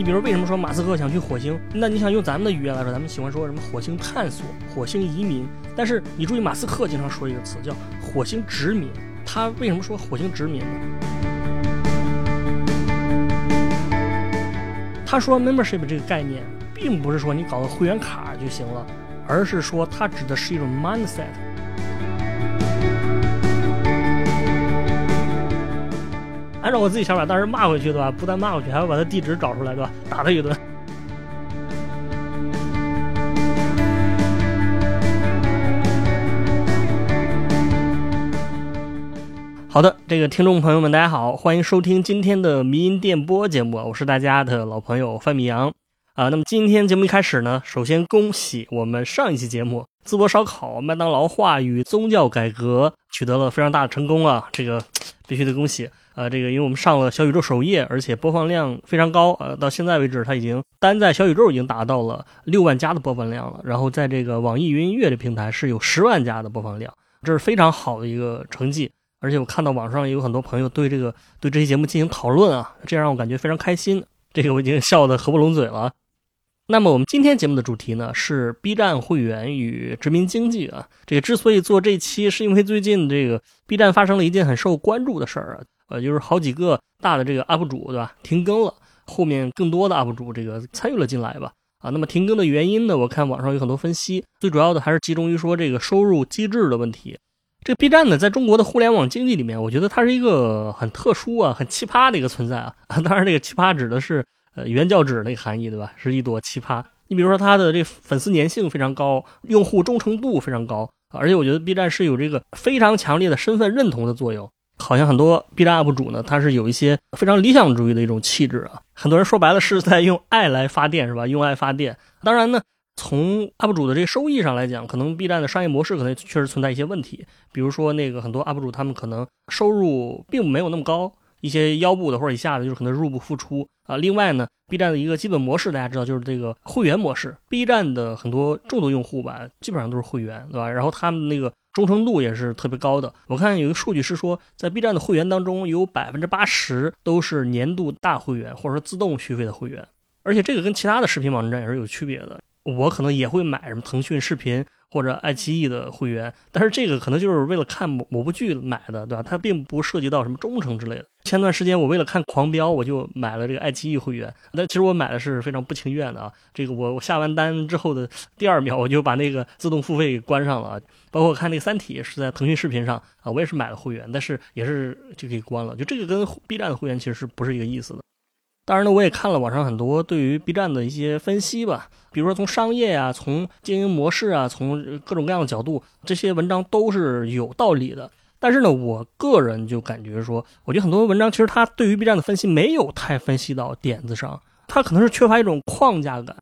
你比如为什么说马斯克想去火星？那你想用咱们的语言来说，咱们喜欢说什么火星探索、火星移民。但是你注意，马斯克经常说一个词叫火星殖民。他为什么说火星殖民呢？他说 membership 这个概念，并不是说你搞个会员卡就行了，而是说它指的是一种 mindset。按照我自己想法，当时骂回去对吧？不但骂回去，还要把他地址找出来对吧？打他一顿。好的，这个听众朋友们，大家好，欢迎收听今天的迷音电波节目，我是大家的老朋友范米阳啊。那么今天节目一开始呢，首先恭喜我们上一期节目淄博烧烤、麦当劳话语、宗教改革取得了非常大的成功啊，这个必须得恭喜。呃，这个因为我们上了小宇宙首页，而且播放量非常高，呃，到现在为止，它已经单在小宇宙已经达到了六万加的播放量了。然后在这个网易云音乐的平台是有十万加的播放量，这是非常好的一个成绩。而且我看到网上有很多朋友对这个对这期节目进行讨论啊，这让我感觉非常开心。这个我已经笑得合不拢嘴了。那么我们今天节目的主题呢是 B 站会员与殖民经济啊。这个之所以做这期，是因为最近这个 B 站发生了一件很受关注的事儿啊。呃，就是好几个大的这个 UP 主，对吧？停更了，后面更多的 UP 主这个参与了进来吧。啊，那么停更的原因呢？我看网上有很多分析，最主要的还是集中于说这个收入机制的问题。这 B 站呢，在中国的互联网经济里面，我觉得它是一个很特殊啊、很奇葩的一个存在啊。当然，这个奇葩指的是原教旨那个含义，对吧？是一朵奇葩。你比如说它的这粉丝粘性非常高，用户忠诚度非常高，而且我觉得 B 站是有这个非常强烈的身份认同的作用。好像很多 B 站 UP 主呢，他是有一些非常理想主义的一种气质啊。很多人说白了是在用爱来发电，是吧？用爱发电。当然呢，从 UP 主的这个收益上来讲，可能 B 站的商业模式可能确实存在一些问题。比如说那个很多 UP 主他们可能收入并没有那么高，一些腰部的或者以下的，就是可能入不敷出啊。另外呢，B 站的一个基本模式大家知道就是这个会员模式。B 站的很多重度用户吧，基本上都是会员，对吧？然后他们那个。忠诚度也是特别高的。我看有一个数据是说，在 B 站的会员当中，有百分之八十都是年度大会员，或者说自动续费的会员。而且这个跟其他的视频网站也是有区别的。我可能也会买什么腾讯视频。或者爱奇艺的会员，但是这个可能就是为了看某某部剧买的，对吧？它并不涉及到什么忠诚之类的。前段时间我为了看《狂飙》，我就买了这个爱奇艺会员，但其实我买的是非常不情愿的啊。这个我我下完单之后的第二秒，我就把那个自动付费给关上了。包括看那个《三体》是在腾讯视频上啊，我也是买了会员，但是也是就给关了。就这个跟 B 站的会员其实是不是一个意思的？当然呢，我也看了网上很多对于 B 站的一些分析吧。比如说从商业啊，从经营模式啊，从各种各样的角度，这些文章都是有道理的。但是呢，我个人就感觉说，我觉得很多文章其实它对于 B 站的分析没有太分析到点子上，它可能是缺乏一种框架感。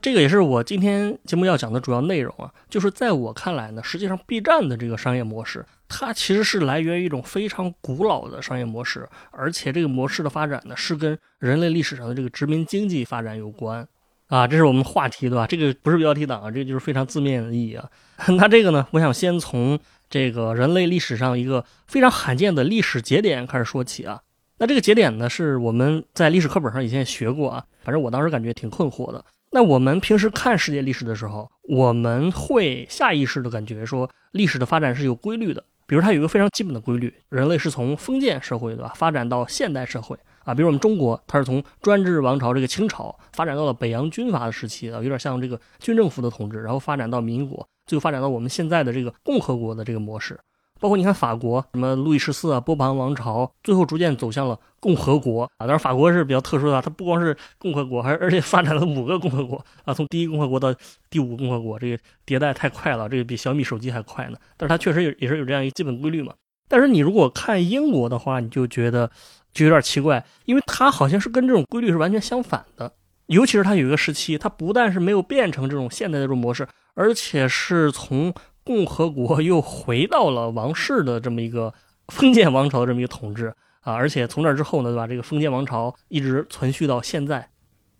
这个也是我今天节目要讲的主要内容啊，就是在我看来呢，实际上 B 站的这个商业模式，它其实是来源于一种非常古老的商业模式，而且这个模式的发展呢，是跟人类历史上的这个殖民经济发展有关。啊，这是我们话题，对吧？这个不是标题党啊，这个就是非常字面的意义啊。那这个呢，我想先从这个人类历史上一个非常罕见的历史节点开始说起啊。那这个节点呢，是我们在历史课本上以前也学过啊，反正我当时感觉挺困惑的。那我们平时看世界历史的时候，我们会下意识的感觉说，历史的发展是有规律的。比如它有一个非常基本的规律，人类是从封建社会，对吧，发展到现代社会。啊，比如我们中国，它是从专制王朝这个清朝发展到了北洋军阀的时期啊，有点像这个军政府的统治，然后发展到民国，最后发展到我们现在的这个共和国的这个模式。包括你看法国，什么路易十四啊、波旁王朝，最后逐渐走向了共和国啊。当然，法国是比较特殊的，它不光是共和国，还而且发展了五个共和国啊，从第一共和国到第五共和国，这个迭代太快了，这个比小米手机还快呢。但是它确实也也是有这样一个基本规律嘛。但是你如果看英国的话，你就觉得。就有点奇怪，因为它好像是跟这种规律是完全相反的。尤其是它有一个时期，它不但是没有变成这种现代的这种模式，而且是从共和国又回到了王室的这么一个封建王朝的这么一个统治啊。而且从那之后呢，对吧？这个封建王朝一直存续到现在。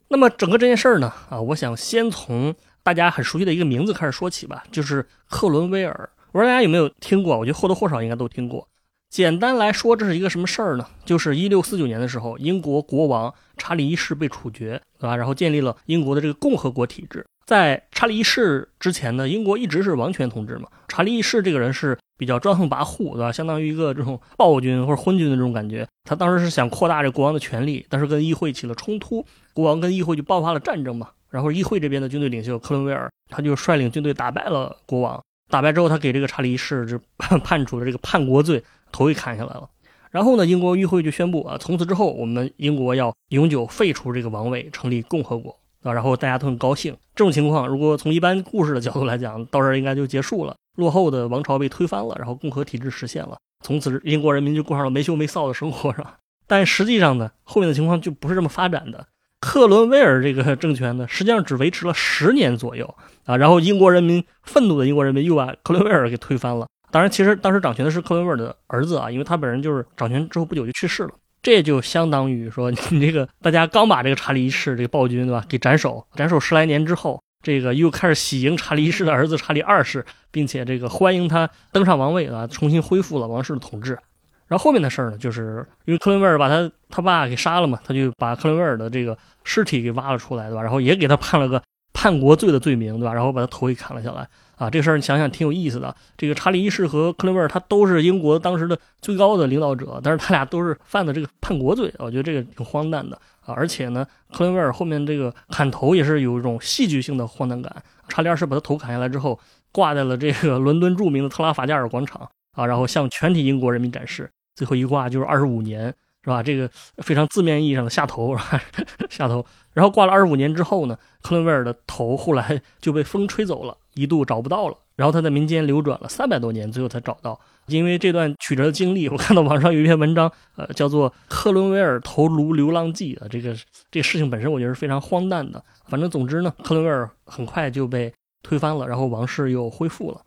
那么整个这件事儿呢，啊，我想先从大家很熟悉的一个名字开始说起吧，就是克伦威尔。我不知道大家有没有听过？我觉得或多或少应该都听过。简单来说，这是一个什么事儿呢？就是一六四九年的时候，英国国王查理一世被处决，对吧？然后建立了英国的这个共和国体制。在查理一世之前呢，英国一直是王权统治嘛。查理一世这个人是比较专横跋扈，对吧？相当于一个这种暴君或者昏君的这种感觉。他当时是想扩大这国王的权力，但是跟议会起了冲突，国王跟议会就爆发了战争嘛。然后议会这边的军队领袖克伦威尔，他就率领军队打败了国王。打败之后，他给这个查理一世就判处了这个叛国罪。头给砍下来了，然后呢，英国议会就宣布啊，从此之后，我们英国要永久废除这个王位，成立共和国啊。然后大家都很高兴。这种情况，如果从一般故事的角度来讲，到这儿应该就结束了，落后的王朝被推翻了，然后共和体制实现了，从此英国人民就过上了没羞没臊的生活，是吧？但实际上呢，后面的情况就不是这么发展的。克伦威尔这个政权呢，实际上只维持了十年左右啊，然后英国人民愤怒的英国人民又把克伦威尔给推翻了。当然，其实当时掌权的是克伦威尔的儿子啊，因为他本人就是掌权之后不久就去世了。这就相当于说，你这个大家刚把这个查理一世这个暴君对吧给斩首，斩首十来年之后，这个又开始喜迎查理一世的儿子查理二世，并且这个欢迎他登上王位啊，重新恢复了王室的统治。然后后面的事儿呢，就是因为克伦威尔把他他爸给杀了嘛，他就把克伦威尔的这个尸体给挖了出来，对吧？然后也给他判了个叛国罪的罪名，对吧？然后把他头给砍了下来。啊，这事儿你想想挺有意思的。这个查理一世和克伦威尔他都是英国当时的最高的领导者，但是他俩都是犯的这个叛国罪，我觉得这个挺荒诞的啊。而且呢，克伦威尔后面这个砍头也是有一种戏剧性的荒诞感。查理二世把他头砍下来之后，挂在了这个伦敦著名的特拉法加尔广场啊，然后向全体英国人民展示。最后一挂就是二十五年，是吧？这个非常字面意义上的下头，是吧？下头。然后挂了二十五年之后呢，克伦威尔的头后来就被风吹走了。一度找不到了，然后他在民间流转了三百多年，最后才找到。因为这段曲折的经历，我看到网上有一篇文章，呃，叫做《克伦威尔头颅流浪记》啊，这个这个事情本身我觉得是非常荒诞的。反正总之呢，克伦威尔很快就被推翻了，然后王室又恢复了。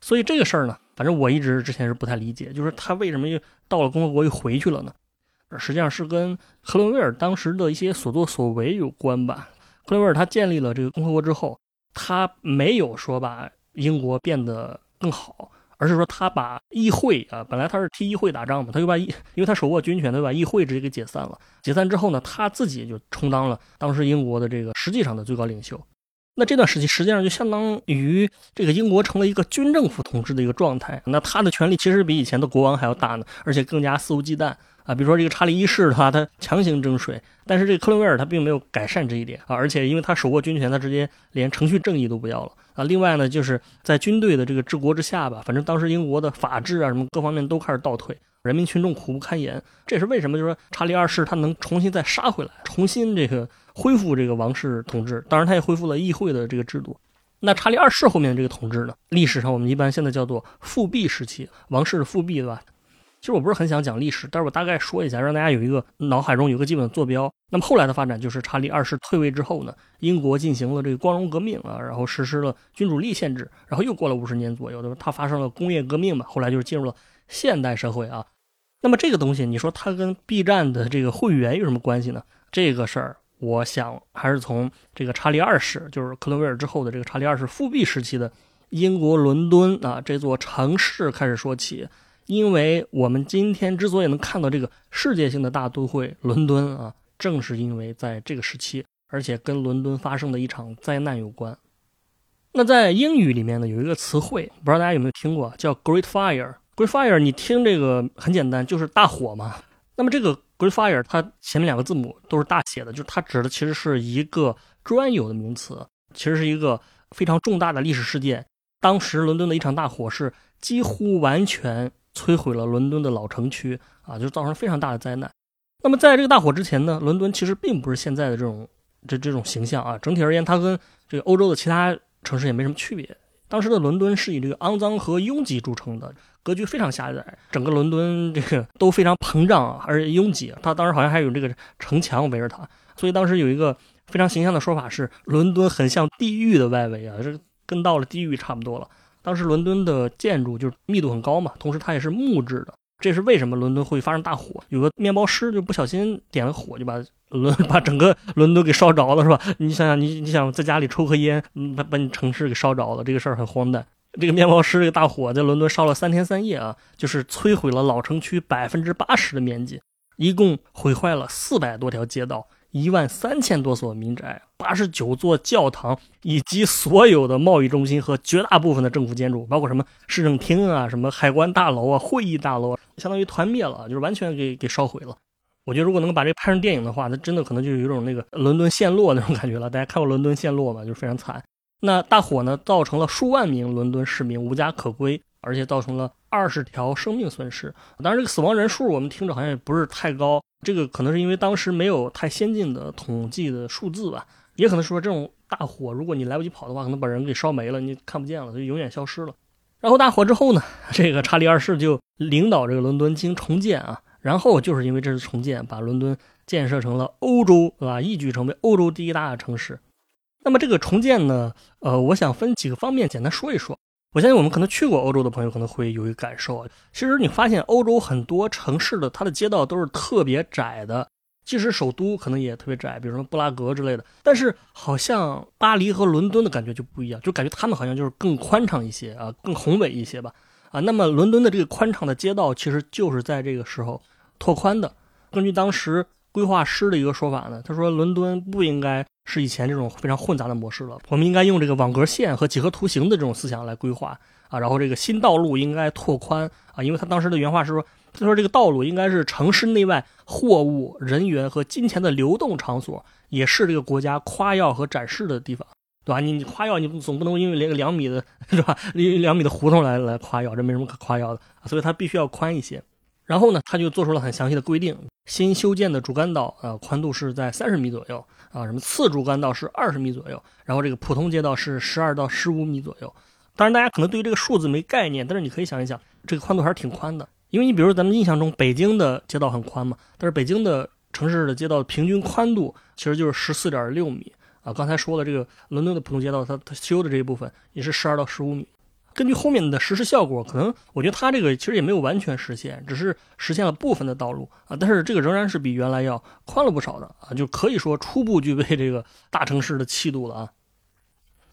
所以这个事儿呢，反正我一直之前是不太理解，就是他为什么又到了共和国又回去了呢？实际上是跟克伦威尔当时的一些所作所为有关吧。克伦威尔他建立了这个共和国之后。他没有说把英国变得更好，而是说他把议会啊，本来他是替议会打仗嘛，他就把议，因为他手握军权，他把议会直接给解散了。解散之后呢，他自己就充当了当时英国的这个实际上的最高领袖。那这段时期实际上就相当于这个英国成了一个军政府统治的一个状态。那他的权力其实比以前的国王还要大呢，而且更加肆无忌惮。啊，比如说这个查理一世的话，他强行征税，但是这个克伦威尔他并没有改善这一点啊，而且因为他手握军权，他直接连程序正义都不要了啊。另外呢，就是在军队的这个治国之下吧，反正当时英国的法治啊什么各方面都开始倒退，人民群众苦不堪言。这是为什么，就是说查理二世他能重新再杀回来，重新这个恢复这个王室统治。当然，他也恢复了议会的这个制度。那查理二世后面的这个统治呢，历史上我们一般现在叫做复辟时期，王室的复辟，对吧？其实我不是很想讲历史，但是我大概说一下，让大家有一个脑海中有个基本的坐标。那么后来的发展就是查理二世退位之后呢，英国进行了这个光荣革命啊，然后实施了君主立宪制，然后又过了五十年左右，对吧？它发生了工业革命嘛，后来就是进入了现代社会啊。那么这个东西，你说它跟 B 站的这个会员有什么关系呢？这个事儿，我想还是从这个查理二世，就是克伦威尔之后的这个查理二世复辟时期的英国伦敦啊这座城市开始说起。因为我们今天之所以能看到这个世界性的大都会伦敦啊，正是因为在这个时期，而且跟伦敦发生的一场灾难有关。那在英语里面呢，有一个词汇，不知道大家有没有听过，叫 Great Fire。Great Fire，你听这个很简单，就是大火嘛。那么这个 Great Fire，它前面两个字母都是大写的，就是它指的其实是一个专有的名词，其实是一个非常重大的历史事件。当时伦敦的一场大火是几乎完全。摧毁了伦敦的老城区啊，就造成非常大的灾难。那么在这个大火之前呢，伦敦其实并不是现在的这种这这种形象啊。整体而言，它跟这个欧洲的其他城市也没什么区别。当时的伦敦是以这个肮脏和拥挤著称的，格局非常狭窄，整个伦敦这个都非常膨胀而且拥挤。它当时好像还有这个城墙围着它，所以当时有一个非常形象的说法是，伦敦很像地狱的外围啊，这跟到了地狱差不多了。当时伦敦的建筑就是密度很高嘛，同时它也是木质的，这是为什么伦敦会发生大火？有个面包师就不小心点了火，就把 伦把整个伦敦给烧着了，是吧？你想想，你你想在家里抽颗烟，把把你城市给烧着了，这个事儿很荒诞。这个面包师这个大火在伦敦烧了三天三夜啊，就是摧毁了老城区百分之八十的面积，一共毁坏了四百多条街道。一万三千多所民宅，八十九座教堂，以及所有的贸易中心和绝大部分的政府建筑，包括什么市政厅啊、什么海关大楼啊、会议大楼，相当于团灭了，就是完全给给烧毁了。我觉得如果能把这拍成电影的话，那真的可能就有一种那个伦敦陷落那种感觉了。大家看过《伦敦陷落》吗？就是非常惨。那大火呢，造成了数万名伦敦市民无家可归，而且造成了二十条生命损失。当然，这个死亡人数我们听着好像也不是太高。这个可能是因为当时没有太先进的统计的数字吧，也可能说这种大火，如果你来不及跑的话，可能把人给烧没了，你看不见了，就永远消失了。然后大火之后呢，这个查理二世就领导这个伦敦进行重建啊，然后就是因为这次重建，把伦敦建设成了欧洲，啊？一举成为欧洲第一大城市。那么这个重建呢，呃，我想分几个方面简单说一说。我相信我们可能去过欧洲的朋友可能会有一个感受啊，其实你发现欧洲很多城市的它的街道都是特别窄的，即使首都可能也特别窄，比如说布拉格之类的。但是好像巴黎和伦敦的感觉就不一样，就感觉他们好像就是更宽敞一些啊，更宏伟一些吧。啊，那么伦敦的这个宽敞的街道其实就是在这个时候拓宽的。根据当时规划师的一个说法呢，他说伦敦不应该。是以前这种非常混杂的模式了，我们应该用这个网格线和几何图形的这种思想来规划啊，然后这个新道路应该拓宽啊，因为他当时的原话是说，他说这个道路应该是城市内外货物、人员和金钱的流动场所，也是这个国家夸耀和展示的地方，对吧？你你夸耀，你总不能因为连个两米的是吧，两米的胡同来来夸耀，这没什么可夸耀的，所以它必须要宽一些。然后呢，他就做出了很详细的规定，新修建的主干道啊，宽度是在三十米左右。啊，什么次主干道是二十米左右，然后这个普通街道是十二到十五米左右。当然，大家可能对于这个数字没概念，但是你可以想一想，这个宽度还是挺宽的。因为你比如咱们印象中北京的街道很宽嘛，但是北京的城市的街道平均宽度其实就是十四点六米啊。刚才说了，这个伦敦的普通街道，它它修的这一部分也是十二到十五米。根据后面的实施效果，可能我觉得它这个其实也没有完全实现，只是实现了部分的道路啊，但是这个仍然是比原来要宽了不少的啊，就可以说初步具备这个大城市的气度了啊。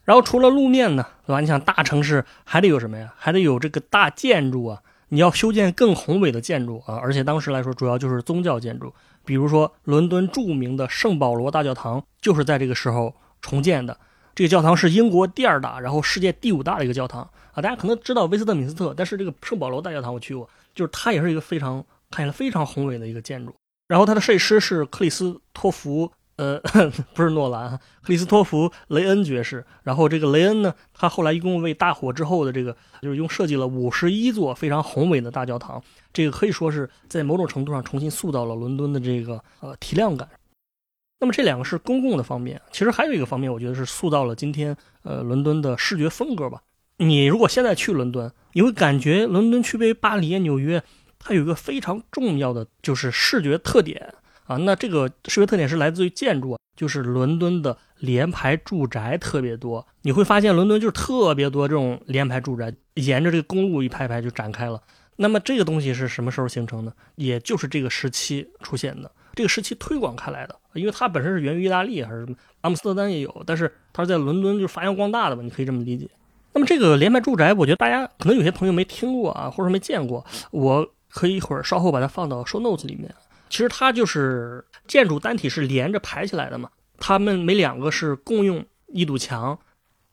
然后除了路面呢，对吧？你想大城市还得有什么呀？还得有这个大建筑啊，你要修建更宏伟的建筑啊，而且当时来说主要就是宗教建筑，比如说伦敦著名的圣保罗大教堂就是在这个时候重建的。这个教堂是英国第二大，然后世界第五大的一个教堂。啊，大家可能知道威斯特敏斯特，但是这个圣保罗大教堂我去过，就是它也是一个非常看起来非常宏伟的一个建筑。然后它的设计师是克里斯托弗，呃，不是诺兰，克里斯托弗雷恩爵士。然后这个雷恩呢，他后来一共为大火之后的这个，就是用设计了五十一座非常宏伟的大教堂。这个可以说是在某种程度上重新塑造了伦敦的这个呃体量感。那么这两个是公共的方面，其实还有一个方面，我觉得是塑造了今天呃伦敦的视觉风格吧。你如果现在去伦敦，你会感觉伦敦区别于巴黎、纽约，它有一个非常重要的就是视觉特点啊。那这个视觉特点是来自于建筑，就是伦敦的联排住宅特别多。你会发现伦敦就是特别多这种联排住宅，沿着这个公路一排排就展开了。那么这个东西是什么时候形成的？也就是这个时期出现的，这个时期推广开来的，因为它本身是源于意大利还是什么，阿姆斯特丹也有，但是它是在伦敦就发扬光大的吧，你可以这么理解。那么这个连排住宅，我觉得大家可能有些朋友没听过啊，或者没见过。我可以一会儿稍后把它放到 show notes 里面。其实它就是建筑单体是连着排起来的嘛，它们每两个是共用一堵墙。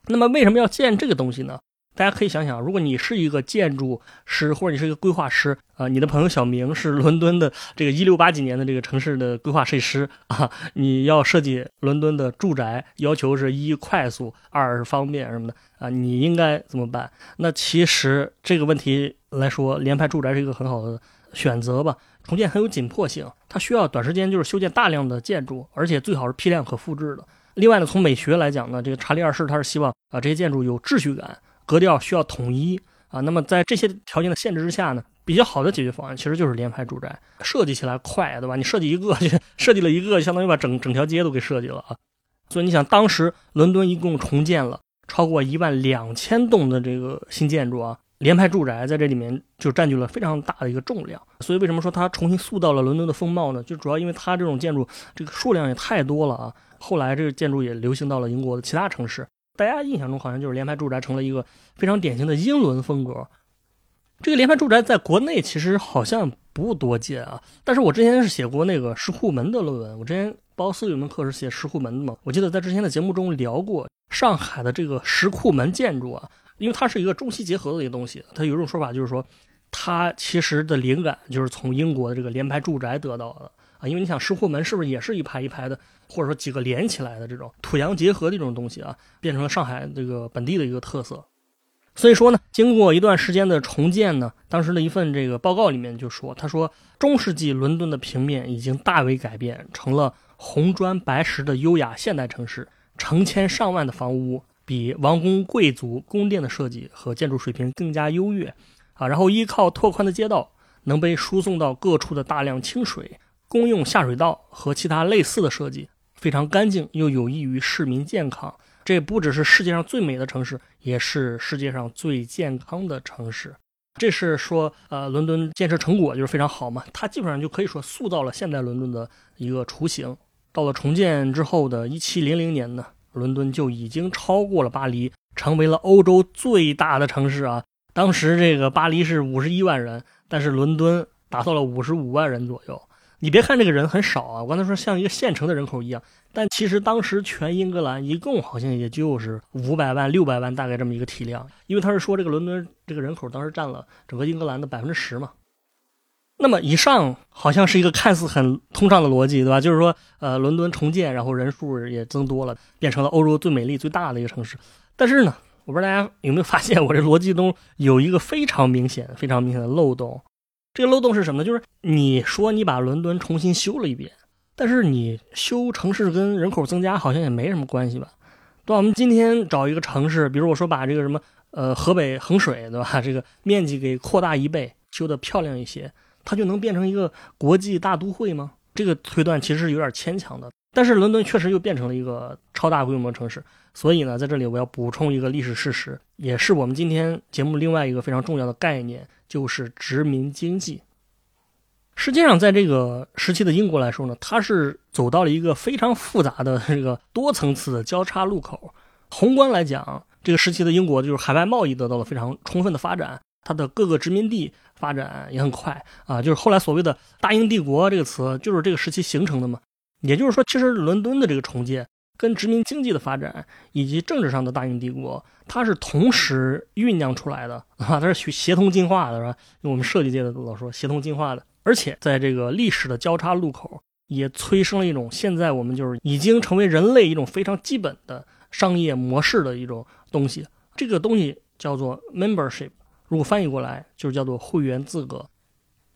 那么为什么要建这个东西呢？大家可以想想，如果你是一个建筑师，或者你是一个规划师啊，你的朋友小明是伦敦的这个一六八几年的这个城市的规划设计师啊，你要设计伦敦的住宅，要求是一快速，二是方便什么的啊，你应该怎么办？那其实这个问题来说，联排住宅是一个很好的选择吧。重建很有紧迫性，它需要短时间就是修建大量的建筑，而且最好是批量可复制的。另外呢，从美学来讲呢，这个查理二世他是希望啊这些建筑有秩序感。格调需要统一啊，那么在这些条件的限制之下呢，比较好的解决方案其实就是联排住宅，设计起来快，对吧？你设计一个，设计了一个，相当于把整整条街都给设计了啊。所以你想，当时伦敦一共重建了超过一万两千栋的这个新建筑啊，联排住宅在这里面就占据了非常大的一个重量。所以为什么说它重新塑造了伦敦的风貌呢？就主要因为它这种建筑这个数量也太多了啊。后来这个建筑也流行到了英国的其他城市。大家印象中好像就是联排住宅成了一个非常典型的英伦风格。这个联排住宅在国内其实好像不多见啊，但是我之前是写过那个石库门的论文，我之前包思有门课是写石库门的嘛，我记得在之前的节目中聊过上海的这个石库门建筑啊，因为它是一个中西结合的一个东西，它有一种说法就是说，它其实的灵感就是从英国的这个联排住宅得到的啊，因为你想石库门是不是也是一排一排的，或者说几个连起来的这种土洋结合的一种东西啊，变成了上海这个本地的一个特色。所以说呢，经过一段时间的重建呢，当时的一份这个报告里面就说，他说中世纪伦敦的平面已经大为改变，成了红砖白石的优雅现代城市，成千上万的房屋比王公贵族宫殿的设计和建筑水平更加优越，啊，然后依靠拓宽的街道，能被输送到各处的大量清水，公用下水道和其他类似的设计，非常干净又有益于市民健康。这不只是世界上最美的城市，也是世界上最健康的城市。这是说，呃，伦敦建设成果就是非常好嘛，它基本上就可以说塑造了现代伦敦的一个雏形。到了重建之后的一七零零年呢，伦敦就已经超过了巴黎，成为了欧洲最大的城市啊。当时这个巴黎是五十一万人，但是伦敦达到了五十五万人左右。你别看这个人很少啊，我刚才说像一个县城的人口一样，但其实当时全英格兰一共好像也就是五百万、六百万，大概这么一个体量。因为他是说这个伦敦这个人口当时占了整个英格兰的百分之十嘛。那么以上好像是一个看似很通畅的逻辑，对吧？就是说，呃，伦敦重建，然后人数也增多了，变成了欧洲最美丽、最大的一个城市。但是呢，我不知道大家有没有发现，我这逻辑中有一个非常明显、非常明显的漏洞。这个漏洞是什么呢？就是你说你把伦敦重新修了一遍，但是你修城市跟人口增加好像也没什么关系吧？对吧？我们今天找一个城市，比如我说把这个什么呃河北衡水，对吧？这个面积给扩大一倍，修得漂亮一些，它就能变成一个国际大都会吗？这个推断其实是有点牵强的。但是伦敦确实又变成了一个超大规模城市，所以呢，在这里我要补充一个历史事实，也是我们今天节目另外一个非常重要的概念。就是殖民经济。实际上，在这个时期的英国来说呢，它是走到了一个非常复杂的这个多层次的交叉路口。宏观来讲，这个时期的英国就是海外贸易得到了非常充分的发展，它的各个殖民地发展也很快啊。就是后来所谓的大英帝国这个词，就是这个时期形成的嘛。也就是说，其实伦敦的这个重建。跟殖民经济的发展以及政治上的大英帝国，它是同时酝酿出来的啊，它是协同进化的，是吧？用我们设计界的老说，协同进化的。而且在这个历史的交叉路口，也催生了一种现在我们就是已经成为人类一种非常基本的商业模式的一种东西。这个东西叫做 membership，如果翻译过来就是叫做会员资格。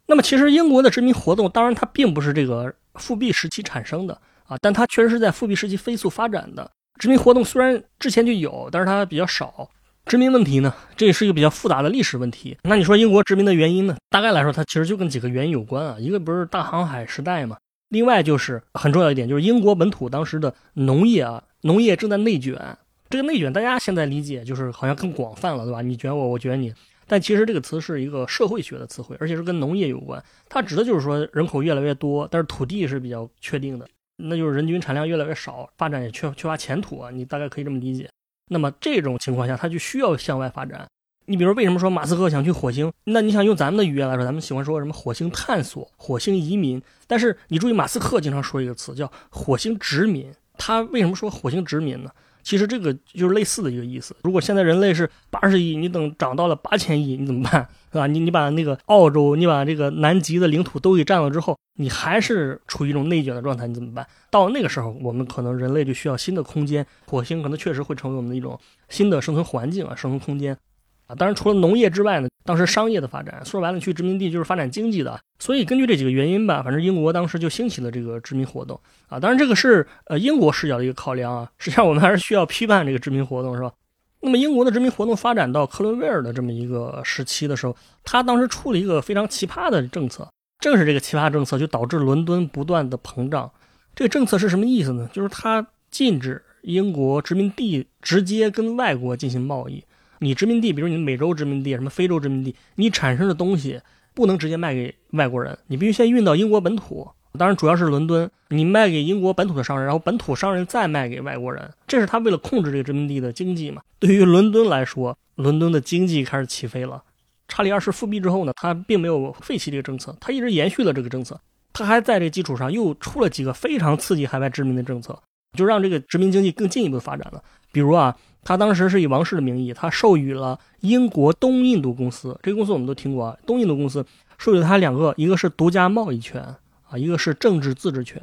那么其实英国的殖民活动，当然它并不是这个复辟时期产生的。啊，但它确实是在复辟时期飞速发展的殖民活动，虽然之前就有，但是它比较少。殖民问题呢，这也是一个比较复杂的历史问题。那你说英国殖民的原因呢？大概来说，它其实就跟几个原因有关啊。一个不是大航海时代嘛，另外就是很重要一点，就是英国本土当时的农业啊，农业正在内卷。这个内卷，大家现在理解就是好像更广泛了，对吧？你卷我，我卷你。但其实这个词是一个社会学的词汇，而且是跟农业有关。它指的就是说人口越来越多，但是土地是比较确定的。那就是人均产量越来越少，发展也缺缺乏前途啊！你大概可以这么理解。那么这种情况下，它就需要向外发展。你比如为什么说马斯克想去火星？那你想用咱们的语言来说，咱们喜欢说什么火星探索、火星移民。但是你注意，马斯克经常说一个词叫火星殖民。他为什么说火星殖民呢？其实这个就是类似的一个意思。如果现在人类是八十亿，你等涨到了八千亿，你怎么办？是吧？你你把那个澳洲，你把这个南极的领土都给占了之后，你还是处于一种内卷的状态，你怎么办？到那个时候，我们可能人类就需要新的空间，火星可能确实会成为我们的一种新的生存环境啊，生存空间。啊，当然除了农业之外呢，当时商业的发展，说白了去殖民地就是发展经济的，所以根据这几个原因吧，反正英国当时就兴起了这个殖民活动啊。当然这个是呃英国视角的一个考量啊，实际上我们还是需要批判这个殖民活动，是吧？那么英国的殖民活动发展到克伦威尔的这么一个时期的时候，他当时出了一个非常奇葩的政策，正是这个奇葩政策就导致伦敦不断的膨胀。这个政策是什么意思呢？就是他禁止英国殖民地直接跟外国进行贸易。你殖民地，比如你美洲殖民地、什么非洲殖民地，你产生的东西不能直接卖给外国人，你必须先运到英国本土当然主要是伦敦，你卖给英国本土的商人，然后本土商人再卖给外国人，这是他为了控制这个殖民地的经济嘛。对于伦敦来说，伦敦的经济开始起飞了。查理二世复辟之后呢，他并没有废弃这个政策，他一直延续了这个政策，他还在这基础上又出了几个非常刺激海外殖民的政策，就让这个殖民经济更进一步发展了。比如啊，他当时是以王室的名义，他授予了英国东印度公司，这个公司我们都听过啊，东印度公司授予他两个，一个是独家贸易权。啊，一个是政治自治权，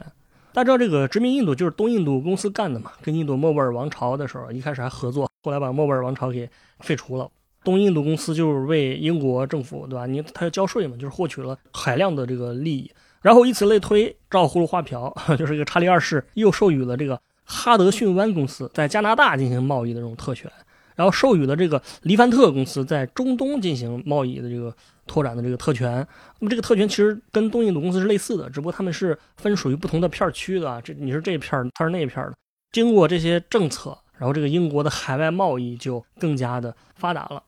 大家知道这个殖民印度就是东印度公司干的嘛，跟印度莫卧儿王朝的时候，一开始还合作，后来把莫卧儿王朝给废除了。东印度公司就是为英国政府，对吧？你他要交税嘛，就是获取了海量的这个利益，然后以此类推，照葫芦画瓢，就是一个查理二世又授予了这个哈德逊湾公司在加拿大进行贸易的这种特权，然后授予了这个黎凡特公司在中东进行贸易的这个。拓展的这个特权，那么这个特权其实跟东印度公司是类似的，只不过他们是分属于不同的片区的。这你是这片儿，他是那片儿的。经过这些政策，然后这个英国的海外贸易就更加的发达了。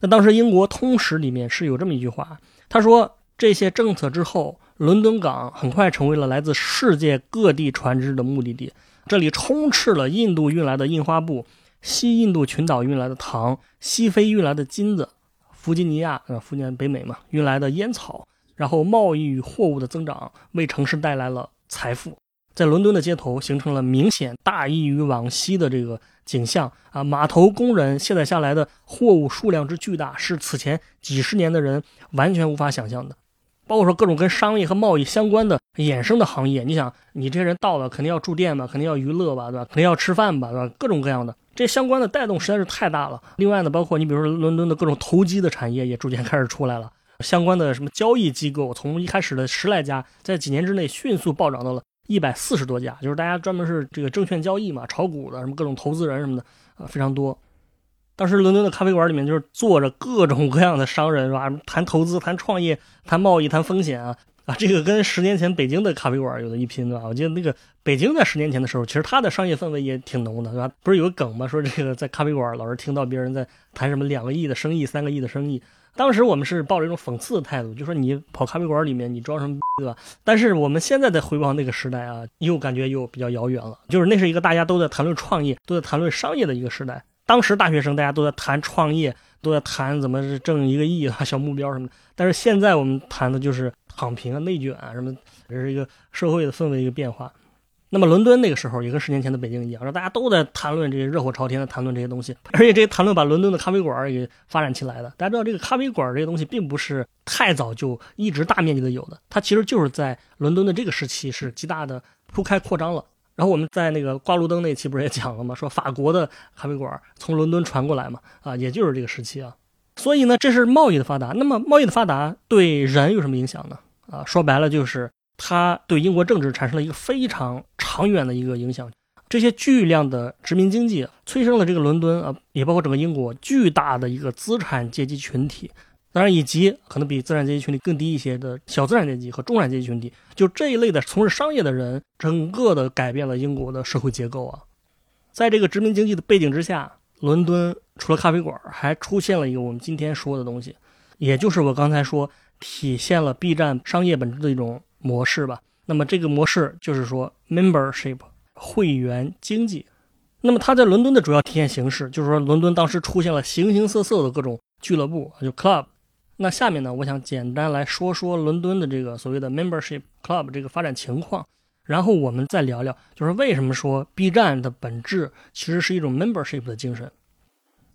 那当时英国通史里面是有这么一句话，他说这些政策之后，伦敦港很快成为了来自世界各地船只的目的地，这里充斥了印度运来的印花布、西印度群岛运来的糖、西非运来的金子。弗吉尼亚，呃，福建北美嘛，运来的烟草，然后贸易与货物的增长为城市带来了财富，在伦敦的街头形成了明显大异于往昔的这个景象啊！码头工人卸载下来的货物数量之巨大，是此前几十年的人完全无法想象的。包括说各种跟商业和贸易相关的衍生的行业，你想，你这些人到了，肯定要住店吧，肯定要娱乐吧，对吧？肯定要吃饭吧，对吧？各种各样的。这相关的带动实在是太大了。另外呢，包括你比如说伦敦的各种投机的产业也逐渐开始出来了，相关的什么交易机构，从一开始的十来家，在几年之内迅速暴涨到了一百四十多家，就是大家专门是这个证券交易嘛，炒股的什么各种投资人什么的啊，非常多。当时伦敦的咖啡馆里面就是坐着各种各样的商人是吧，谈投资、谈创业、谈贸易、谈风险啊。啊，这个跟十年前北京的咖啡馆有的一拼，对吧？我记得那个北京在十年前的时候，其实它的商业氛围也挺浓的，对吧？不是有个梗吗？说这个在咖啡馆老是听到别人在谈什么两个亿的生意、三个亿的生意。当时我们是抱着一种讽刺的态度，就说你跑咖啡馆里面你装什么，对吧？但是我们现在再回望那个时代啊，又感觉又比较遥远了。就是那是一个大家都在谈论创业、都在谈论商业的一个时代。当时大学生大家都在谈创业，都在谈怎么挣一个亿啊，小目标什么的。但是现在我们谈的就是。躺平啊，内卷啊，什么，这是一个社会的氛围一个变化。那么伦敦那个时候也跟十年前的北京一样，说大家都在谈论这些热火朝天的谈论这些东西，而且这些谈论把伦敦的咖啡馆给发展起来的。大家知道这个咖啡馆这些东西并不是太早就一直大面积的有的，它其实就是在伦敦的这个时期是极大的铺开扩张了。然后我们在那个挂路灯那期不是也讲了吗？说法国的咖啡馆从伦敦传过来嘛，啊，也就是这个时期啊。所以呢，这是贸易的发达。那么贸易的发达对人有什么影响呢？啊，说白了就是它对英国政治产生了一个非常长远的一个影响。这些巨量的殖民经济催生了这个伦敦啊，也包括整个英国巨大的一个资产阶级群体。当然，以及可能比资产阶级群体更低一些的小资产阶级和中产阶级群体，就这一类的从事商业的人，整个的改变了英国的社会结构啊。在这个殖民经济的背景之下，伦敦除了咖啡馆，还出现了一个我们今天说的东西，也就是我刚才说。体现了 B 站商业本质的一种模式吧。那么这个模式就是说 membership 会员经济。那么它在伦敦的主要体现形式就是说，伦敦当时出现了形形色色的各种俱乐部，就 club。那下面呢，我想简单来说说伦敦的这个所谓的 membership club 这个发展情况，然后我们再聊聊，就是为什么说 B 站的本质其实是一种 membership 的精神。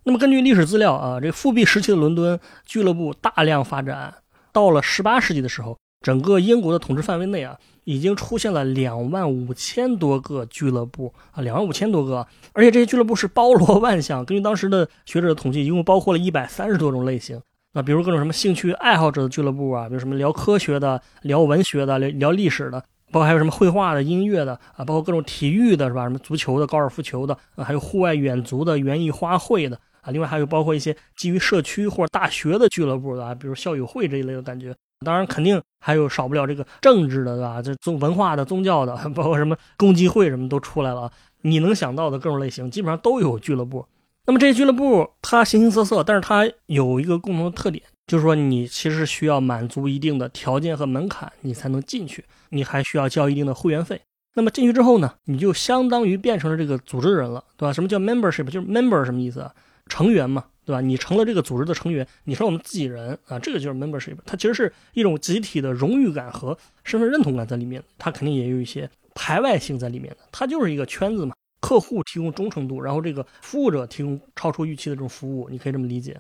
那么根据历史资料啊，这个复辟时期的伦敦俱乐部大量发展。到了十八世纪的时候，整个英国的统治范围内啊，已经出现了两万五千多个俱乐部啊，两万五千多个，而且这些俱乐部是包罗万象。根据当时的学者的统计，一共包括了一百三十多种类型。那比如各种什么兴趣爱好者的俱乐部啊，比如什么聊科学的、聊文学的、聊聊历史的，包括还有什么绘画的、音乐的啊，包括各种体育的，是吧？什么足球的、高尔夫球的，啊，还有户外远足的、园艺花卉的。啊，另外还有包括一些基于社区或者大学的俱乐部的啊，比如校友会这一类的感觉。当然，肯定还有少不了这个政治的，对吧？这宗文化的、宗教的，包括什么共济会什么都出来了。你能想到的各种类型，基本上都有俱乐部。那么这些俱乐部它形形色色，但是它有一个共同的特点，就是说你其实需要满足一定的条件和门槛，你才能进去，你还需要交一定的会员费。那么进去之后呢，你就相当于变成了这个组织人了，对吧？什么叫 membership？就是 member 什么意思啊？成员嘛，对吧？你成了这个组织的成员，你是我们自己人啊，这个就是 membership。它其实是一种集体的荣誉感和身份认同感在里面，它肯定也有一些排外性在里面的。它就是一个圈子嘛，客户提供忠诚度，然后这个服务者提供超出预期的这种服务，你可以这么理解。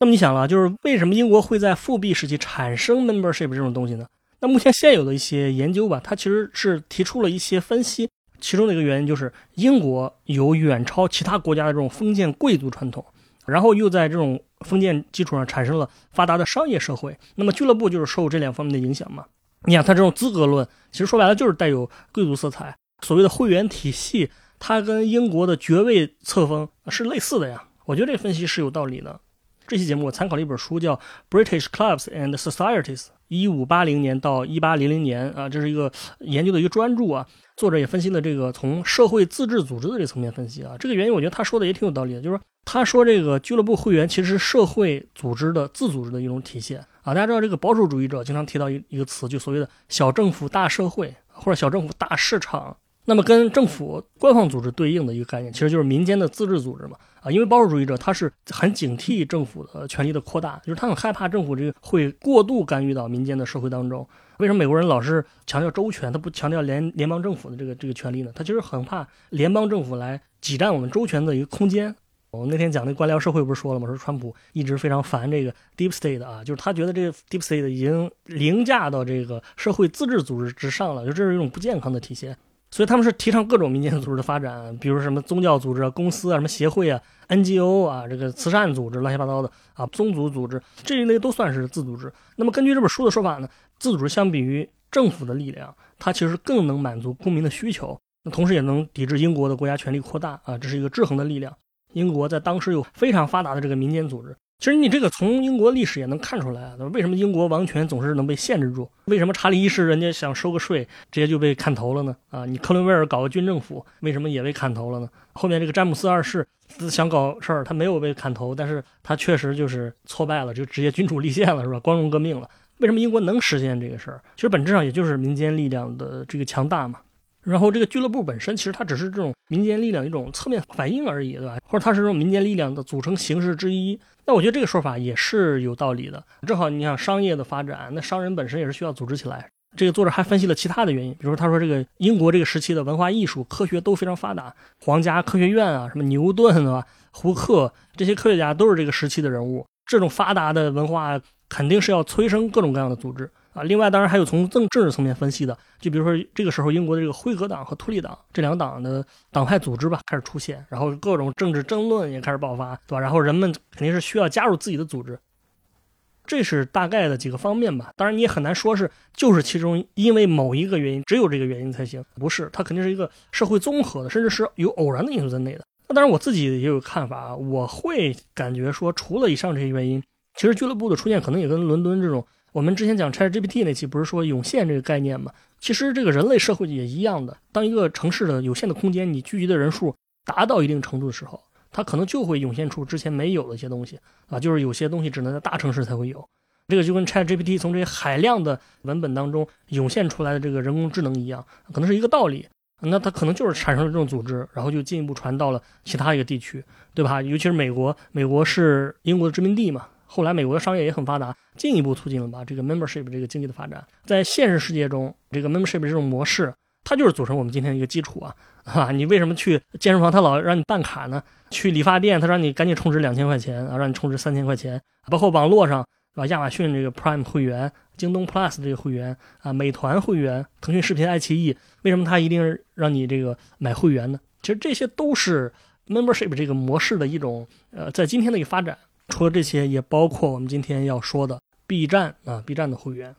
那么你想了，就是为什么英国会在复辟时期产生 membership 这种东西呢？那目前现有的一些研究吧，它其实是提出了一些分析，其中的一个原因就是英国有远超其他国家的这种封建贵族传统，然后又在这种封建基础上产生了发达的商业社会。那么俱乐部就是受这两方面的影响嘛？你想，它这种资格论，其实说白了就是带有贵族色彩。所谓的会员体系，它跟英国的爵位册封是类似的呀。我觉得这分析是有道理的。这期节目我参考了一本书，叫《British Clubs and Societies》，一五八零年到一八零零年啊，这是一个研究的一个专著啊。作者也分析了这个从社会自治组织的这层面分析啊。这个原因我觉得他说的也挺有道理的，就是说他说这个俱乐部会员其实是社会组织的自组织的一种体现啊。大家知道这个保守主义者经常提到一一个词，就所谓的小政府大社会或者小政府大市场。那么跟政府官方组织对应的一个概念，其实就是民间的自治组织嘛。啊，因为保守主义者他是很警惕政府的权力的扩大，就是他很害怕政府这个会过度干预到民间的社会当中。为什么美国人老是强调周全，他不强调联联邦政府的这个这个权利呢？他其实很怕联邦政府来挤占我们周全的一个空间。我们那天讲那官僚社会不是说了吗？说川普一直非常烦这个 deep state 啊，就是他觉得这个 deep state 已经凌驾到这个社会自治组织之上了，就这是一种不健康的体现。所以他们是提倡各种民间组织的发展，比如什么宗教组织啊、公司啊、什么协会啊、NGO 啊、这个慈善组织、乱七八糟的啊、宗族组织这一类都算是自组织。那么根据这本书的说法呢，自组织相比于政府的力量，它其实更能满足公民的需求，那同时也能抵制英国的国家权力扩大啊，这是一个制衡的力量。英国在当时有非常发达的这个民间组织。其实你这个从英国历史也能看出来啊，为什么英国王权总是能被限制住？为什么查理一世人家想收个税，直接就被砍头了呢？啊，你克伦威尔搞个军政府，为什么也被砍头了呢？后面这个詹姆斯二世想搞事儿，他没有被砍头，但是他确实就是挫败了，就直接君主立宪了，是吧？光荣革命了。为什么英国能实现这个事儿？其实本质上也就是民间力量的这个强大嘛。然后这个俱乐部本身，其实它只是这种民间力量一种侧面反应而已，对吧？或者它是这种民间力量的组成形式之一。那我觉得这个说法也是有道理的。正好你想商业的发展，那商人本身也是需要组织起来。这个作者还分析了其他的原因，比如他说这个英国这个时期的文化艺术、科学都非常发达，皇家科学院啊，什么牛顿啊、胡克这些科学家都是这个时期的人物。这种发达的文化肯定是要催生各种各样的组织。啊，另外当然还有从政政治层面分析的，就比如说这个时候英国的这个辉格党和托利党这两党的党派组织吧开始出现，然后各种政治争论也开始爆发，对吧？然后人们肯定是需要加入自己的组织，这是大概的几个方面吧。当然你也很难说是就是其中因为某一个原因，只有这个原因才行，不是，它肯定是一个社会综合的，甚至是有偶然的因素在内的。那当然我自己也有看法，我会感觉说除了以上这些原因，其实俱乐部的出现可能也跟伦敦这种。我们之前讲 ChatGPT 那期不是说涌现这个概念吗？其实这个人类社会也一样的。当一个城市的有限的空间，你聚集的人数达到一定程度的时候，它可能就会涌现出之前没有的一些东西啊，就是有些东西只能在大城市才会有。这个就跟 ChatGPT 从这些海量的文本当中涌现出来的这个人工智能一样，可能是一个道理。那它可能就是产生了这种组织，然后就进一步传到了其他一个地区，对吧？尤其是美国，美国是英国的殖民地嘛。后来美国的商业也很发达，进一步促进了吧这个 membership 这个经济的发展。在现实世界中，这个 membership 这种模式，它就是组成我们今天的一个基础啊，啊，你为什么去健身房，他老让你办卡呢？去理发店，他让你赶紧充值两千块钱啊，让你充值三千块钱。包括网络上，是吧？亚马逊这个 Prime 会员，京东 Plus 这个会员啊，美团会员，腾讯视频、爱奇艺，为什么他一定让你这个买会员呢？其实这些都是 membership 这个模式的一种，呃，在今天的一个发展。除了这些，也包括我们今天要说的 B 站啊，B 站的会员。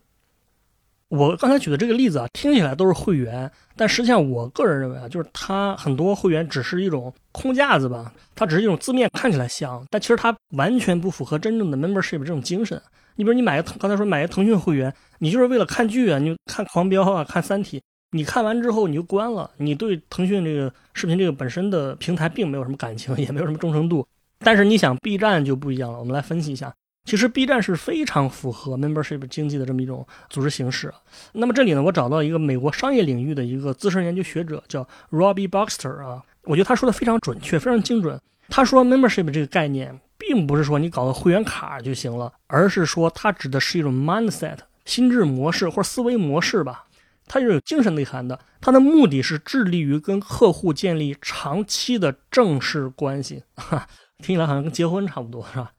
我刚才举的这个例子啊，听起来都是会员，但实际上我个人认为啊，就是它很多会员只是一种空架子吧，它只是一种字面看起来像，但其实它完全不符合真正的 membership 这种精神。你比如你买个刚才说买个腾讯会员，你就是为了看剧啊，你看狂飙啊，看三体，你看完之后你就关了，你对腾讯这个视频这个本身的平台并没有什么感情，也没有什么忠诚度。但是你想，B 站就不一样了。我们来分析一下，其实 B 站是非常符合 membership 经济的这么一种组织形式。那么这里呢，我找到一个美国商业领域的一个资深研究学者，叫 Robbie Boxter 啊，我觉得他说的非常准确，非常精准。他说 membership 这个概念，并不是说你搞个会员卡就行了，而是说它指的是一种 mindset 心智模式或者思维模式吧，它是有精神内涵的。它的目的是致力于跟客户建立长期的正式关系，哈，听起来好像跟结婚差不多，是吧？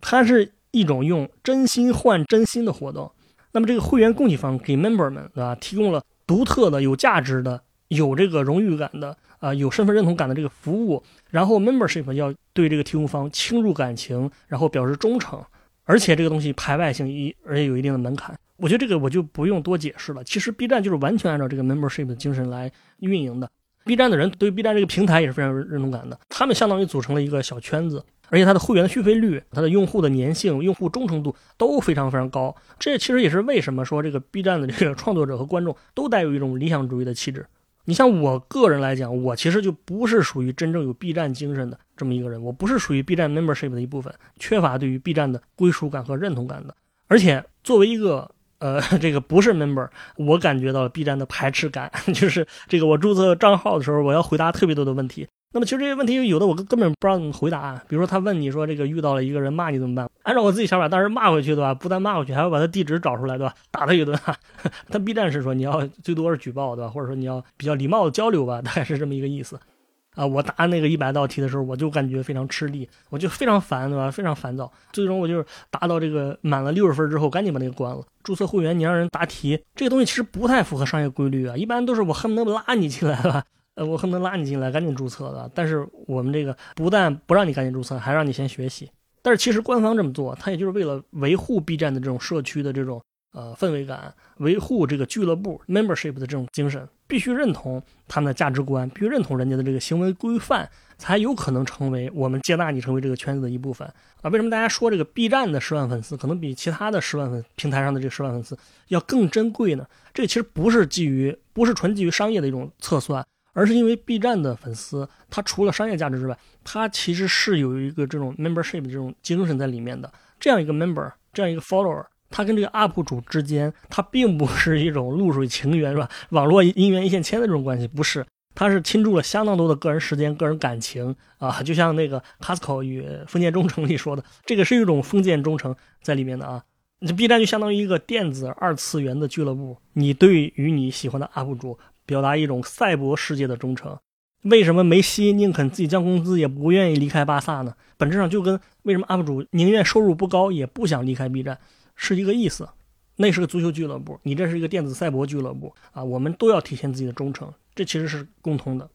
它是。一种用真心换真心的活动，那么这个会员供给方给 member 们啊提供了独特的、有价值的、有这个荣誉感的啊有身份认同感的这个服务，然后 membership 要对这个提供方倾注感情，然后表示忠诚，而且这个东西排外性一，而且有一定的门槛。我觉得这个我就不用多解释了。其实 B 站就是完全按照这个 membership 的精神来运营的。B 站的人对 B 站这个平台也是非常有认同感的，他们相当于组成了一个小圈子。而且它的会员续费率、它的用户的粘性、用户忠诚度都非常非常高。这其实也是为什么说这个 B 站的这个创作者和观众都带有一种理想主义的气质。你像我个人来讲，我其实就不是属于真正有 B 站精神的这么一个人，我不是属于 B 站 membership 的一部分，缺乏对于 B 站的归属感和认同感的。而且作为一个呃 这个不是 member，我感觉到了 B 站的排斥感，就是这个我注册账号的时候，我要回答特别多的问题。那么其实这些问题有的我根本不知道怎么回答。比如说他问你说这个遇到了一个人骂你怎么办？按照我自己想法，当时骂回去对吧？不但骂回去，还要把他地址找出来对吧？打他一顿。他 B 站是说你要最多是举报对吧？或者说你要比较礼貌的交流吧，大概是这么一个意思。啊，我答那个一百道题的时候，我就感觉非常吃力，我就非常烦对吧？非常烦躁。最终我就是答到这个满了六十分之后，赶紧把那个关了。注册会员你让人答题，这个东西其实不太符合商业规律啊。一般都是我恨不得拉你进来了。呃，我恨不得拉你进来，赶紧注册的。但是我们这个不但不让你赶紧注册，还让你先学习。但是其实官方这么做，他也就是为了维护 B 站的这种社区的这种呃氛围感，维护这个俱乐部 membership 的这种精神，必须认同他们的价值观，必须认同人家的这个行为规范，才有可能成为我们接纳你成为这个圈子的一部分啊。为什么大家说这个 B 站的十万粉丝可能比其他的十万粉平台上的这十万粉丝要更珍贵呢？这其实不是基于，不是纯基于商业的一种测算。而是因为 B 站的粉丝，他除了商业价值之外，他其实是有一个这种 membership 的这种精神在里面的。这样一个 member，这样一个 follower，他跟这个 UP 主之间，他并不是一种露水情缘，是吧？网络姻缘一线牵的这种关系，不是，他是倾注了相当多的个人时间、个人感情啊。就像那个 Costco 与封建忠诚里说的，这个是一种封建忠诚在里面的啊。这 B 站就相当于一个电子二次元的俱乐部，你对于你喜欢的 UP 主。表达一种赛博世界的忠诚。为什么梅西宁肯自己降工资也不愿意离开巴萨呢？本质上就跟为什么 UP 主宁愿收入不高也不想离开 B 站是一个意思。那是个足球俱乐部，你这是一个电子赛博俱乐部啊！我们都要体现自己的忠诚，这其实是共通的。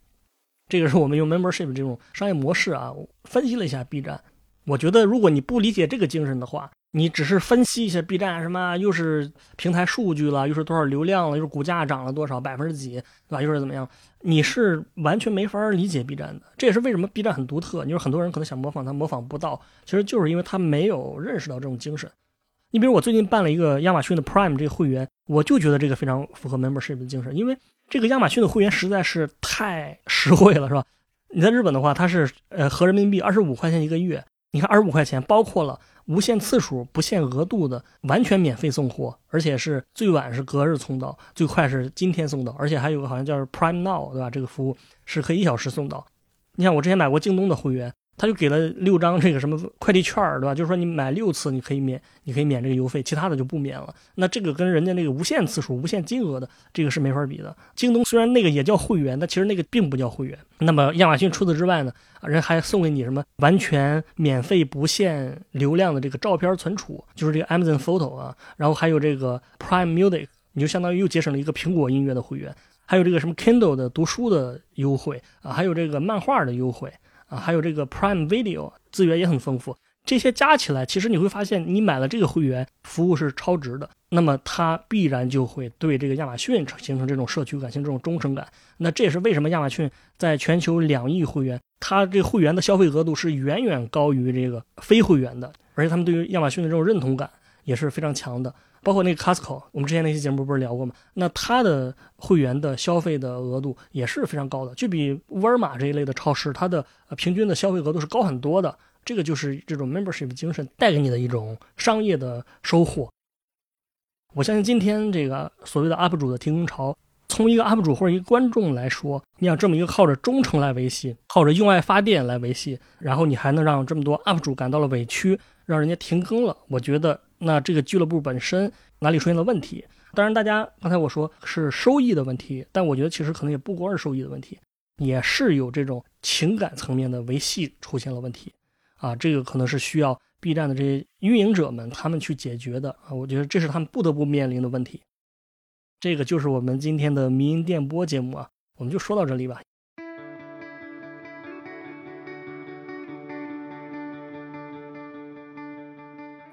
这个是我们用 membership 这种商业模式啊，分析了一下 B 站。我觉得如果你不理解这个精神的话，你只是分析一下 B 站什么，又是平台数据了，又是多少流量了，又是股价涨了多少百分之几，对吧？又是怎么样？你是完全没法理解 B 站的。这也是为什么 B 站很独特。你说很多人可能想模仿它，模仿不到，其实就是因为他没有认识到这种精神。你比如我最近办了一个亚马逊的 Prime 这个会员，我就觉得这个非常符合 membership 的精神，因为这个亚马逊的会员实在是太 实惠了，是吧？你在日本的话，它是呃合人民币二十五块钱一个月，你看二十五块钱包括了。无限次数、不限额度的，完全免费送货，而且是最晚是隔日送到，最快是今天送到，而且还有个好像叫 Prime Now，对吧？这个服务是可以一小时送到。你像我之前买过京东的会员。他就给了六张这个什么快递券儿，对吧？就是说你买六次你可以免，你可以免这个邮费，其他的就不免了。那这个跟人家那个无限次数、无限金额的这个是没法比的。京东虽然那个也叫会员，但其实那个并不叫会员。那么亚马逊除此之外呢，人还送给你什么完全免费、不限流量的这个照片存储，就是这个 Amazon Photo 啊，然后还有这个 Prime Music，你就相当于又节省了一个苹果音乐的会员，还有这个什么 Kindle 的读书的优惠啊，还有这个漫画的优惠。啊，还有这个 Prime Video 资源也很丰富，这些加起来，其实你会发现，你买了这个会员，服务是超值的，那么它必然就会对这个亚马逊形成这种社区感、形成这种忠诚感。那这也是为什么亚马逊在全球两亿会员，它这会员的消费额度是远远高于这个非会员的，而且他们对于亚马逊的这种认同感也是非常强的。包括那个 Costco，我们之前那期节目不是聊过吗？那它的会员的消费的额度也是非常高的，就比沃尔玛这一类的超市，它的平均的消费额度是高很多的。这个就是这种 membership 精神带给你的一种商业的收获。我相信今天这个所谓的 UP 主的停更潮，从一个 UP 主或者一个观众来说，你想这么一个靠着忠诚来维系、靠着用爱发电来维系，然后你还能让这么多 UP 主感到了委屈，让人家停更了，我觉得那这个俱乐部本身哪里出现了问题？当然，大家刚才我说是收益的问题，但我觉得其实可能也不光是收益的问题，也是有这种情感层面的维系出现了问题，啊，这个可能是需要。B 站的这些运营者们，他们去解决的啊，我觉得这是他们不得不面临的问题。这个就是我们今天的民营电波节目啊，我们就说到这里吧。